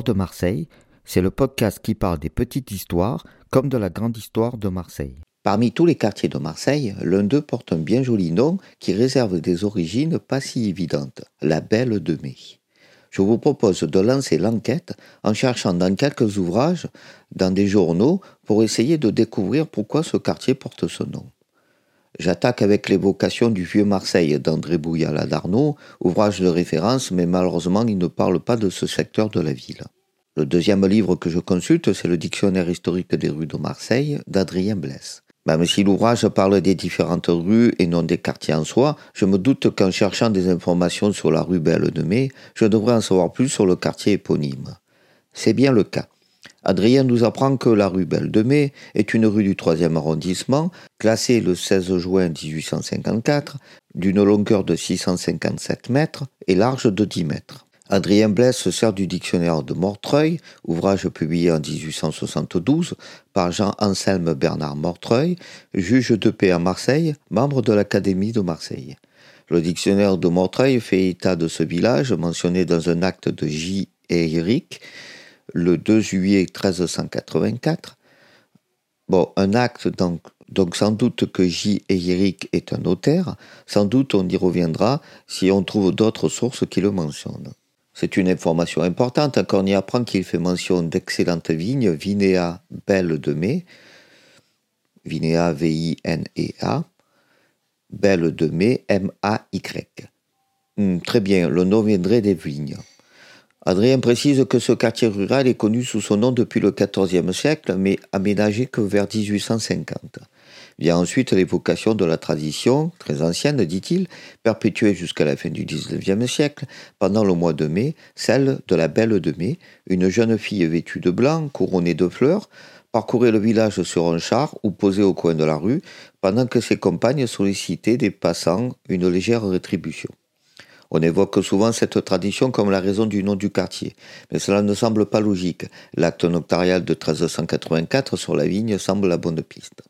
De Marseille, c'est le podcast qui parle des petites histoires comme de la grande histoire de Marseille. Parmi tous les quartiers de Marseille, l'un d'eux porte un bien joli nom qui réserve des origines pas si évidentes, la Belle de Mai. Je vous propose de lancer l'enquête en cherchant dans quelques ouvrages, dans des journaux, pour essayer de découvrir pourquoi ce quartier porte ce nom. J'attaque avec l'évocation du vieux Marseille d'André Bouillala d'Arnaud, ouvrage de référence, mais malheureusement il ne parle pas de ce secteur de la ville. Le deuxième livre que je consulte, c'est le Dictionnaire historique des rues de Marseille d'Adrien Blesse. Même si l'ouvrage parle des différentes rues et non des quartiers en soi, je me doute qu'en cherchant des informations sur la rue Belle de Mai, je devrais en savoir plus sur le quartier éponyme. C'est bien le cas. Adrien nous apprend que la rue Belle de Mai est une rue du 3e arrondissement, classée le 16 juin 1854, d'une longueur de 657 mètres et large de 10 mètres. Adrien Blaise se sert du dictionnaire de Mortreuil, ouvrage publié en 1872 par Jean-Anselme Bernard Mortreuil, juge de paix à Marseille, membre de l'Académie de Marseille. Le dictionnaire de Mortreuil fait état de ce village mentionné dans un acte de J. Eric, le 2 juillet 1384. Bon, un acte donc, donc sans doute que J. et Eric est un notaire, sans doute on y reviendra si on trouve d'autres sources qui le mentionnent. C'est une information importante quand on y apprend qu'il fait mention d'excellentes vignes, Vinéa Belle de Mai, Vinéa V-I-N-E-A, Belle de Mai M-A-Y. Hmm, très bien, le nom viendrait des vignes. Adrien précise que ce quartier rural est connu sous son nom depuis le XIVe siècle, mais aménagé que vers 1850. Vient ensuite l'évocation de la tradition, très ancienne, dit-il, perpétuée jusqu'à la fin du XIXe siècle, pendant le mois de mai, celle de la Belle de Mai, une jeune fille vêtue de blanc, couronnée de fleurs, parcourait le village sur un char ou posait au coin de la rue, pendant que ses compagnes sollicitaient des passants une légère rétribution. On évoque souvent cette tradition comme la raison du nom du quartier, mais cela ne semble pas logique. L'acte notarial de 1384 sur la vigne semble la bonne piste.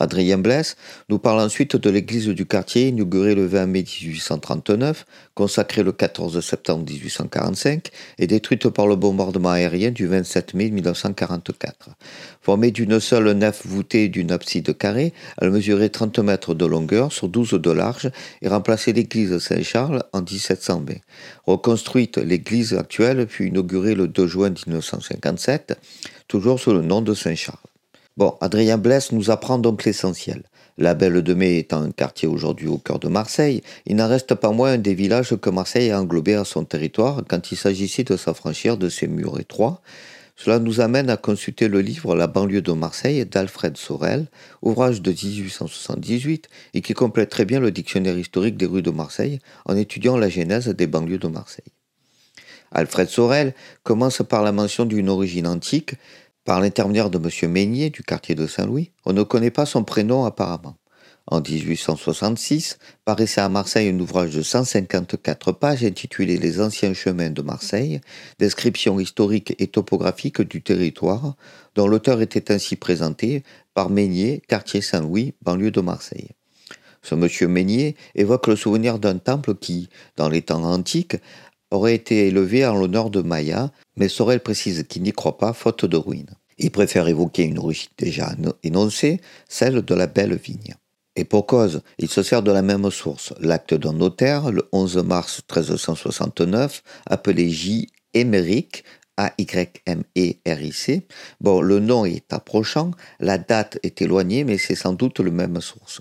Adrien Blesse nous parle ensuite de l'église du quartier inaugurée le 20 mai 1839, consacrée le 14 septembre 1845 et détruite par le bombardement aérien du 27 mai 1944. Formée d'une seule nef voûtée d'une abside carrée, elle mesurait 30 mètres de longueur sur 12 de large et remplaçait l'église Saint-Charles en 1720. Reconstruite, l'église actuelle fut inaugurée le 2 juin 1957, toujours sous le nom de Saint-Charles. Bon, Adrien Blesse nous apprend donc l'essentiel. La Belle de Mai étant un quartier aujourd'hui au cœur de Marseille, il n'en reste pas moins un des villages que Marseille a englobé à son territoire quand il s'agissait de s'affranchir de ses murs étroits. Cela nous amène à consulter le livre La banlieue de Marseille d'Alfred Sorel, ouvrage de 1878 et qui complète très bien le dictionnaire historique des rues de Marseille en étudiant la genèse des banlieues de Marseille. Alfred Sorel commence par la mention d'une origine antique, par l'intermédiaire de M. Meignier du quartier de Saint-Louis, on ne connaît pas son prénom apparemment. En 1866, paraissait à Marseille un ouvrage de 154 pages intitulé Les anciens chemins de Marseille, description historique et topographique du territoire, dont l'auteur était ainsi présenté par Meignier, quartier Saint-Louis, banlieue de Marseille. Ce monsieur Meignier évoque le souvenir d'un temple qui, dans les temps antiques, aurait été élevé en l'honneur de Maya, mais Sorel précise qu'il n'y croit pas, faute de ruines. Il préfère évoquer une origine déjà énoncée, celle de la belle vigne. Et pour cause, il se sert de la même source, l'acte d'un notaire, le 11 mars 1369, appelé J. Émeric, A-Y-M-E-R-I-C. Bon, le nom est approchant, la date est éloignée, mais c'est sans doute la même source.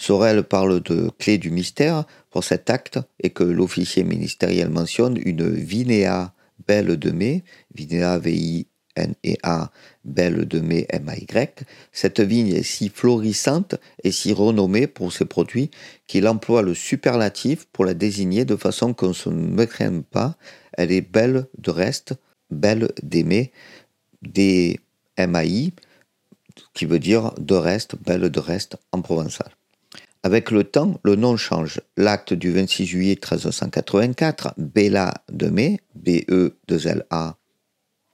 Sorel parle de clé du mystère pour cet acte et que l'officier ministériel mentionne une Vinéa belle de mai, Vinéa V-I-N-E-A, belle de mai M-A-Y. Cette vigne est si florissante et si renommée pour ses produits qu'il emploie le superlatif pour la désigner de façon qu'on ne se mécrème pas. Elle est belle de reste, belle d'aimer, des M-A-I, qui veut dire de reste, belle de reste en provençal. Avec le temps, le nom change. L'acte du 26 juillet 1384, Bella de Mai, B-E-2-L-A,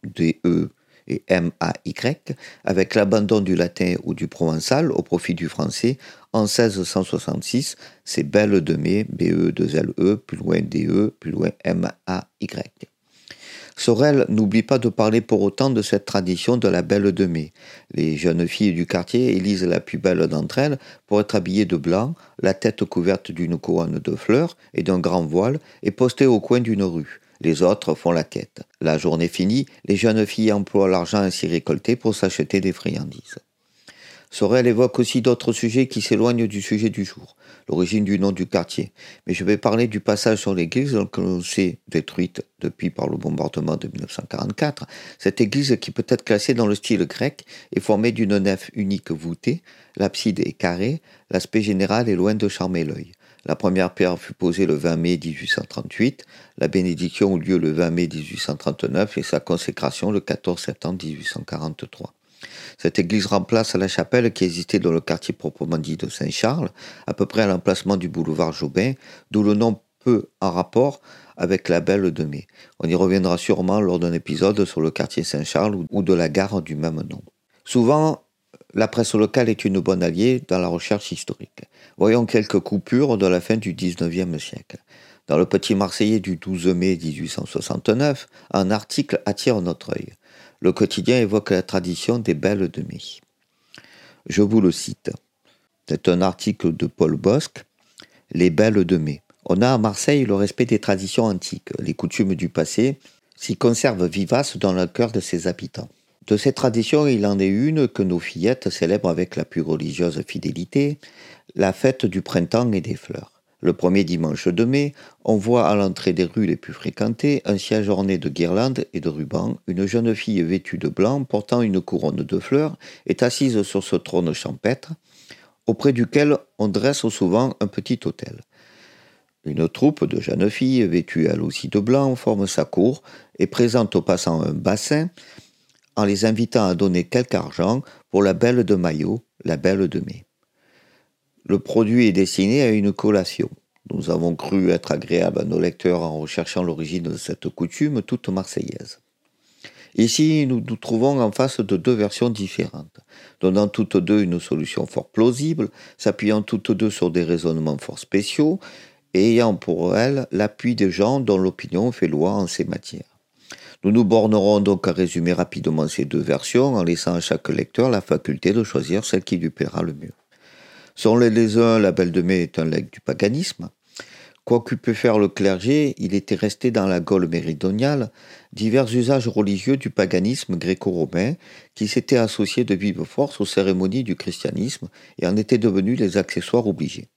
D-E et M-A-Y, avec l'abandon du latin ou du provençal au profit du français, en 1666, c'est Belle de Mai, B-E-2-L-E, plus loin D-E, plus loin M-A-Y. Sorel n'oublie pas de parler pour autant de cette tradition de la belle de mai. Les jeunes filles du quartier élisent la plus belle d'entre elles pour être habillées de blanc, la tête couverte d'une couronne de fleurs et d'un grand voile et postée au coin d'une rue. Les autres font la quête. La journée finie, les jeunes filles emploient l'argent ainsi récolté pour s'acheter des friandises. Sorel évoque aussi d'autres sujets qui s'éloignent du sujet du jour, l'origine du nom du quartier. Mais je vais parler du passage sur l'église que l'on sait détruite depuis par le bombardement de 1944. Cette église qui peut être classée dans le style grec est formée d'une nef unique voûtée, l'abside est carrée, l'aspect général est loin de charmer l'œil. La première pierre fut posée le 20 mai 1838, la bénédiction eut lieu le 20 mai 1839 et sa consécration le 14 septembre 1843. Cette église remplace la chapelle qui existait dans le quartier proprement dit de Saint-Charles, à peu près à l'emplacement du boulevard Jobin, d'où le nom peu en rapport avec la Belle de Mai. On y reviendra sûrement lors d'un épisode sur le quartier Saint-Charles ou de la gare du même nom. Souvent, la presse locale est une bonne alliée dans la recherche historique. Voyons quelques coupures de la fin du XIXe siècle. Dans le Petit Marseillais du 12 mai 1869, un article attire notre œil le quotidien évoque la tradition des belles de mai. Je vous le cite. C'est un article de Paul Bosque, Les belles de mai. On a à Marseille le respect des traditions antiques, les coutumes du passé s'y conservent vivaces dans le cœur de ses habitants. De ces traditions, il en est une que nos fillettes célèbrent avec la plus religieuse fidélité, la fête du printemps et des fleurs. Le premier dimanche de mai, on voit à l'entrée des rues les plus fréquentées, un siège orné de guirlandes et de rubans, une jeune fille vêtue de blanc portant une couronne de fleurs est assise sur ce trône champêtre, auprès duquel on dresse souvent un petit hôtel. Une troupe de jeunes filles, vêtues elles aussi de blanc, forme sa cour et présente aux passants un bassin en les invitant à donner quelque argent pour la belle de maillot, la belle de mai. Le produit est destiné à une collation. Nous avons cru être agréable à nos lecteurs en recherchant l'origine de cette coutume toute marseillaise. Ici, nous nous trouvons en face de deux versions différentes, donnant toutes deux une solution fort plausible, s'appuyant toutes deux sur des raisonnements fort spéciaux, et ayant pour elles l'appui des gens dont l'opinion fait loi en ces matières. Nous nous bornerons donc à résumer rapidement ces deux versions en laissant à chaque lecteur la faculté de choisir celle qui lui plaira le mieux. Selon les uns, la Belle de Mai est un legs du paganisme. Quoi qu'eût pu faire le clergé, il était resté dans la Gaule méridionale divers usages religieux du paganisme gréco-romain qui s'étaient associés de vive force aux cérémonies du christianisme et en étaient devenus les accessoires obligés.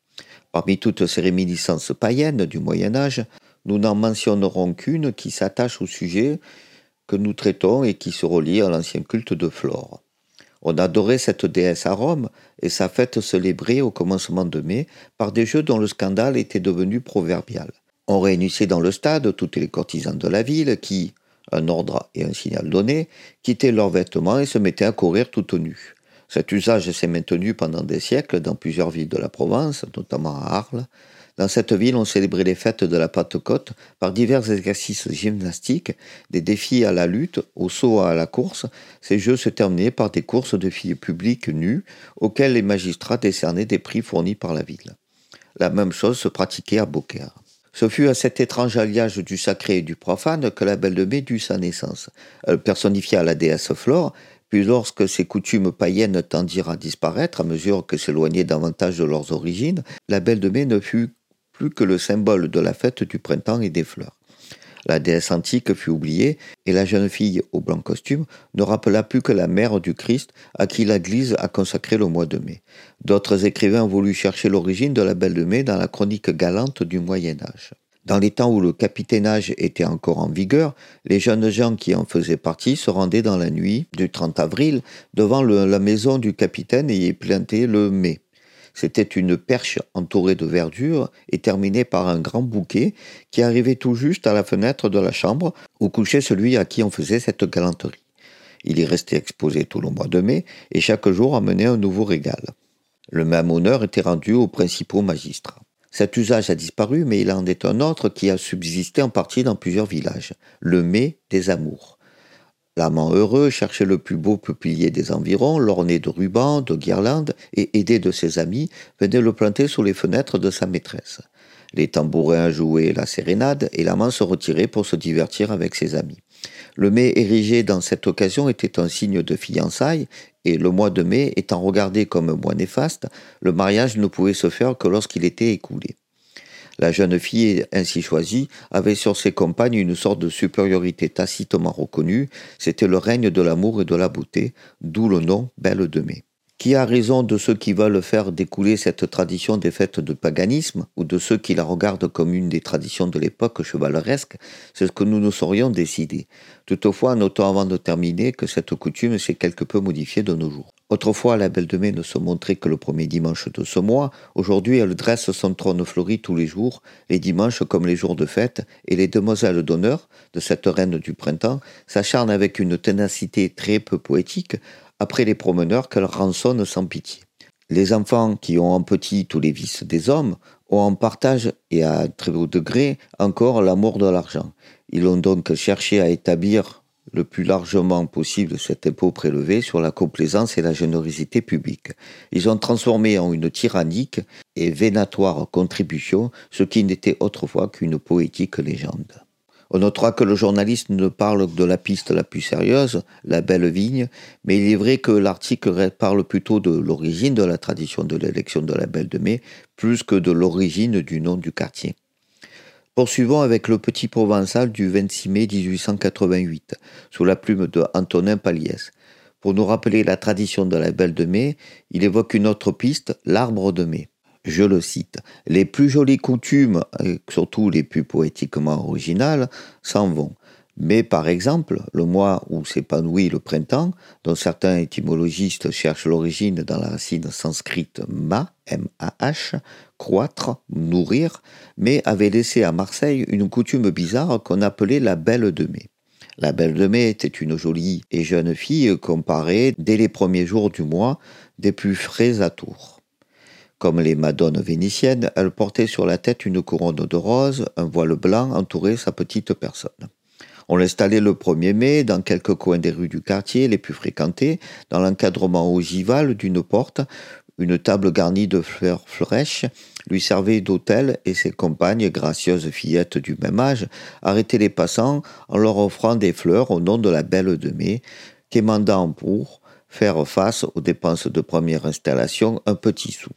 Parmi toutes ces réminiscences païennes du Moyen Âge, nous n'en mentionnerons qu'une qui s'attache au sujet que nous traitons et qui se relie à l'ancien culte de Flore. On adorait cette déesse à Rome et sa fête célébrée au commencement de mai par des jeux dont le scandale était devenu proverbial. On réunissait dans le stade toutes les courtisanes de la ville qui, un ordre et un signal donné, quittaient leurs vêtements et se mettaient à courir toutes nues. Cet usage s'est maintenu pendant des siècles dans plusieurs villes de la Provence, notamment à Arles, dans cette ville, on célébrait les fêtes de la Pentecôte par divers exercices gymnastiques, des défis à la lutte, au saut à la course. Ces jeux se terminaient par des courses de filles publiques nues, auxquelles les magistrats décernaient des prix fournis par la ville. La même chose se pratiquait à Beaucaire. Ce fut à cet étrange alliage du sacré et du profane que la Belle de Mai dut sa naissance. Elle personnifia la déesse Flore, puis lorsque ces coutumes païennes tendirent à disparaître à mesure que s'éloignaient davantage de leurs origines, la Belle de Mai ne fut plus que le symbole de la fête du printemps et des fleurs. La déesse antique fut oubliée et la jeune fille au blanc costume ne rappela plus que la mère du Christ à qui l'Église a consacré le mois de mai. D'autres écrivains ont voulu chercher l'origine de la Belle de Mai dans la chronique galante du Moyen Âge. Dans les temps où le capitainage était encore en vigueur, les jeunes gens qui en faisaient partie se rendaient dans la nuit du 30 avril devant la maison du capitaine et y plantaient le mai. C'était une perche entourée de verdure et terminée par un grand bouquet qui arrivait tout juste à la fenêtre de la chambre où couchait celui à qui on faisait cette galanterie. Il y restait exposé tout le mois de mai et chaque jour amenait un nouveau régal. Le même honneur était rendu aux principaux magistrats. Cet usage a disparu, mais il en est un autre qui a subsisté en partie dans plusieurs villages, le mai des amours. L'amant heureux cherchait le plus beau peuplier des environs, l'orné de rubans, de guirlandes, et aidé de ses amis, venait le planter sous les fenêtres de sa maîtresse. Les tambourins jouaient la sérénade et l'amant se retirait pour se divertir avec ses amis. Le mai érigé dans cette occasion était un signe de fiançailles, et le mois de mai étant regardé comme un mois néfaste, le mariage ne pouvait se faire que lorsqu'il était écoulé. La jeune fille ainsi choisie avait sur ses compagnes une sorte de supériorité tacitement reconnue, c'était le règne de l'amour et de la beauté, d'où le nom Belle de Mai. Qui a raison de ceux qui veulent faire découler cette tradition des fêtes de paganisme ou de ceux qui la regardent comme une des traditions de l'époque chevaleresque? C'est ce que nous nous saurions décider. Toutefois, notons avant de terminer que cette coutume s'est quelque peu modifiée de nos jours. Autrefois, la Belle de Mai ne se montrait que le premier dimanche de ce mois. Aujourd'hui, elle dresse son trône fleuri tous les jours, les dimanches comme les jours de fête, et les demoiselles d'honneur de cette reine du printemps s'acharnent avec une ténacité très peu poétique après les promeneurs qu'elle rançonne sans pitié. Les enfants qui ont en petit tous les vices des hommes ont en partage et à très haut degré encore l'amour de l'argent. Ils ont donc cherché à établir le plus largement possible cet impôt prélevé sur la complaisance et la générosité publique. Ils ont transformé en une tyrannique et vénatoire contribution ce qui n'était autrefois qu'une poétique légende. On notera que le journaliste ne parle que de la piste la plus sérieuse, la belle vigne, mais il est vrai que l'article parle plutôt de l'origine de la tradition de l'élection de la belle de mai, plus que de l'origine du nom du quartier. Poursuivons avec le petit provençal du 26 mai 1888, sous la plume de Antonin Paliès. Pour nous rappeler la tradition de la belle de mai, il évoque une autre piste, l'arbre de mai je le cite, les plus jolies coutumes, et surtout les plus poétiquement originales, s'en vont. Mais par exemple, le mois où s'épanouit le printemps, dont certains étymologistes cherchent l'origine dans la racine sanscrite ma, M-A-H, croître, nourrir, mais avait laissé à Marseille une coutume bizarre qu'on appelait la belle de mai. La belle de mai était une jolie et jeune fille comparée, dès les premiers jours du mois, des plus frais à Tours. Comme les madones vénitiennes, elle portait sur la tête une couronne de roses, un voile blanc entourait sa petite personne. On l'installait le 1er mai dans quelques coins des rues du quartier les plus fréquentés, dans l'encadrement ogival d'une porte, une table garnie de fleurs fraîches lui servait d'hôtel et ses compagnes, gracieuses fillettes du même âge, arrêtaient les passants en leur offrant des fleurs au nom de la belle de mai, quémandant pour faire face aux dépenses de première installation un petit sou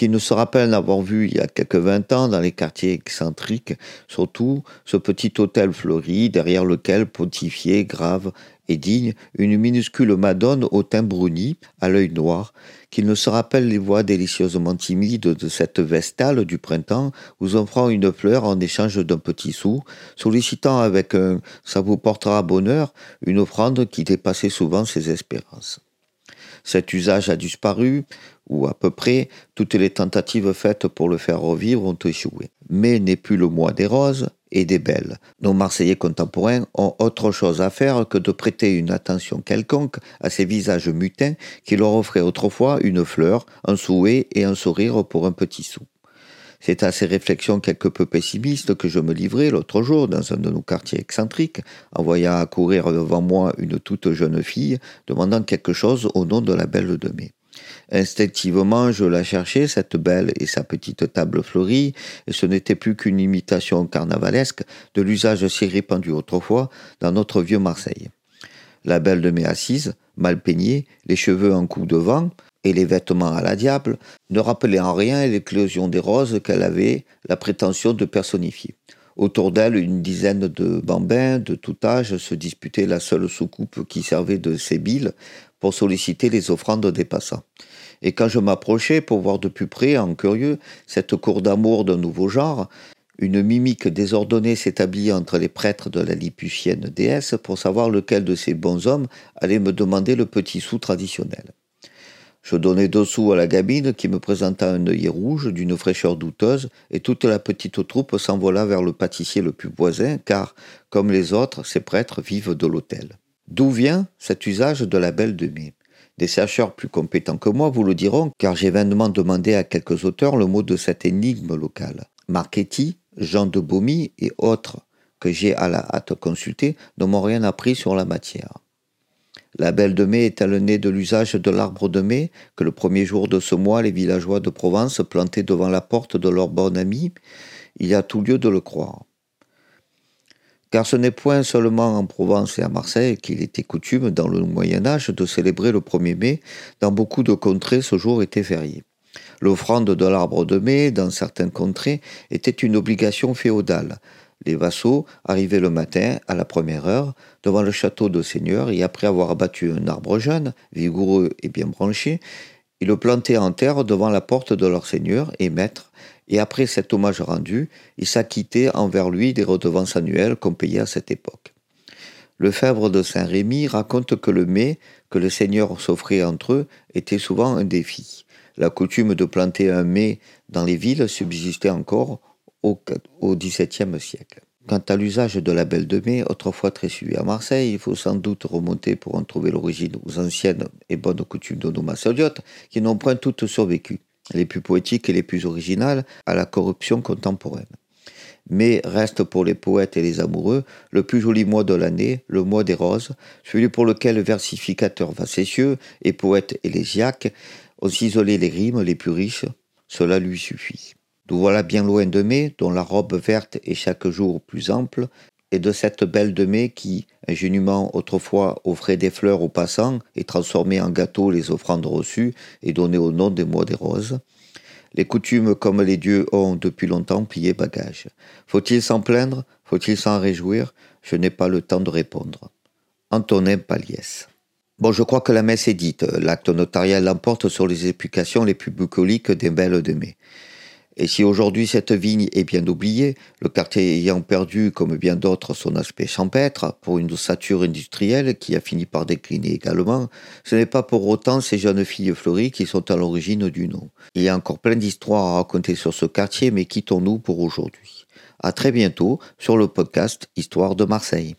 qui ne se rappelle n'avoir vu il y a quelques vingt ans dans les quartiers excentriques, surtout ce petit hôtel fleuri derrière lequel pontifiait, grave et digne, une minuscule madone au teint bruni, à l'œil noir, qu'il ne se rappelle les voix délicieusement timides de cette vestale du printemps, vous offrant une fleur en échange d'un petit sou, sollicitant avec un ça vous portera bonheur une offrande qui dépassait souvent ses espérances. Cet usage a disparu, ou à peu près, toutes les tentatives faites pour le faire revivre ont échoué. Mais n'est plus le mois des roses et des belles. Nos Marseillais contemporains ont autre chose à faire que de prêter une attention quelconque à ces visages mutins qui leur offraient autrefois une fleur, un souhait et un sourire pour un petit sou. C'est à ces réflexions quelque peu pessimistes que je me livrais l'autre jour dans un de nos quartiers excentriques, en voyant accourir devant moi une toute jeune fille demandant quelque chose au nom de la belle de mai. Instinctivement, je la cherchais, cette belle et sa petite table fleurie, et ce n'était plus qu'une imitation carnavalesque de l'usage si répandu autrefois dans notre vieux Marseille. La belle de mai assise, mal peignée, les cheveux en coup de vent, et les vêtements à la diable ne rappelaient en rien l'éclosion des roses qu'elle avait la prétention de personnifier. Autour d'elle, une dizaine de bambins de tout âge se disputaient la seule soucoupe qui servait de sébile pour solliciter les offrandes des passants. Et quand je m'approchais pour voir de plus près, en curieux, cette cour d'amour d'un nouveau genre, une mimique désordonnée s'établit entre les prêtres de la Liputienne déesse pour savoir lequel de ces bons hommes allait me demander le petit sou traditionnel. Je donnai deux sous à la gamine qui me présenta un œillet rouge d'une fraîcheur douteuse et toute la petite troupe s'envola vers le pâtissier le plus voisin car, comme les autres, ces prêtres vivent de l'autel. D'où vient cet usage de la belle de mai Des chercheurs plus compétents que moi vous le diront car j'ai vainement demandé à quelques auteurs le mot de cette énigme locale. Marchetti, Jean de Baumy et autres que j'ai à la hâte consultés ne m'ont rien appris sur la matière. La belle de mai est le nez de l'usage de l'arbre de mai que le premier jour de ce mois les villageois de Provence plantaient devant la porte de leur bon ami Il y a tout lieu de le croire. Car ce n'est point seulement en Provence et à Marseille qu'il était coutume dans le Moyen Âge de célébrer le 1er mai, dans beaucoup de contrées ce jour était férié. L'offrande de l'arbre de mai, dans certaines contrées, était une obligation féodale. Les vassaux arrivaient le matin, à la première heure, devant le château de seigneur, et après avoir abattu un arbre jeune, vigoureux et bien branché, ils le plantaient en terre devant la porte de leur seigneur et maître, et après cet hommage rendu, ils s'acquittaient envers lui des redevances annuelles qu'on payait à cette époque. Le Fèvre de Saint-Rémy raconte que le mai que le seigneur s'offrait entre eux était souvent un défi. La coutume de planter un mai dans les villes subsistait encore au XVIIe siècle. Quant à l'usage de la belle de mai, autrefois très suivi à Marseille, il faut sans doute remonter pour en trouver l'origine aux anciennes et bonnes coutumes de nos massoliotes qui n'ont point toutes survécu, les plus poétiques et les plus originales, à la corruption contemporaine. Mais reste pour les poètes et les amoureux le plus joli mois de l'année, le mois des roses, celui pour lequel le versificateur facétieux et poète élégiaque ont isolé les rimes les plus riches, cela lui suffit. Nous voilà bien loin de mai, dont la robe verte est chaque jour plus ample, et de cette belle de mai qui, ingénument autrefois offrait des fleurs aux passants et transformait en gâteaux les offrandes reçues et donnait au nom des mois des roses. Les coutumes comme les dieux ont depuis longtemps plié bagage. Faut-il s'en plaindre? Faut-il s'en réjouir? Je n'ai pas le temps de répondre. Antonin Paliès. Bon, je crois que la messe est dite. L'acte notarial l'emporte sur les explications les plus bucoliques des belles de mai. Et si aujourd'hui cette vigne est bien oubliée, le quartier ayant perdu, comme bien d'autres, son aspect champêtre pour une ossature industrielle qui a fini par décliner également, ce n'est pas pour autant ces jeunes filles fleuries qui sont à l'origine du nom. Il y a encore plein d'histoires à raconter sur ce quartier, mais quittons-nous pour aujourd'hui. À très bientôt sur le podcast Histoire de Marseille.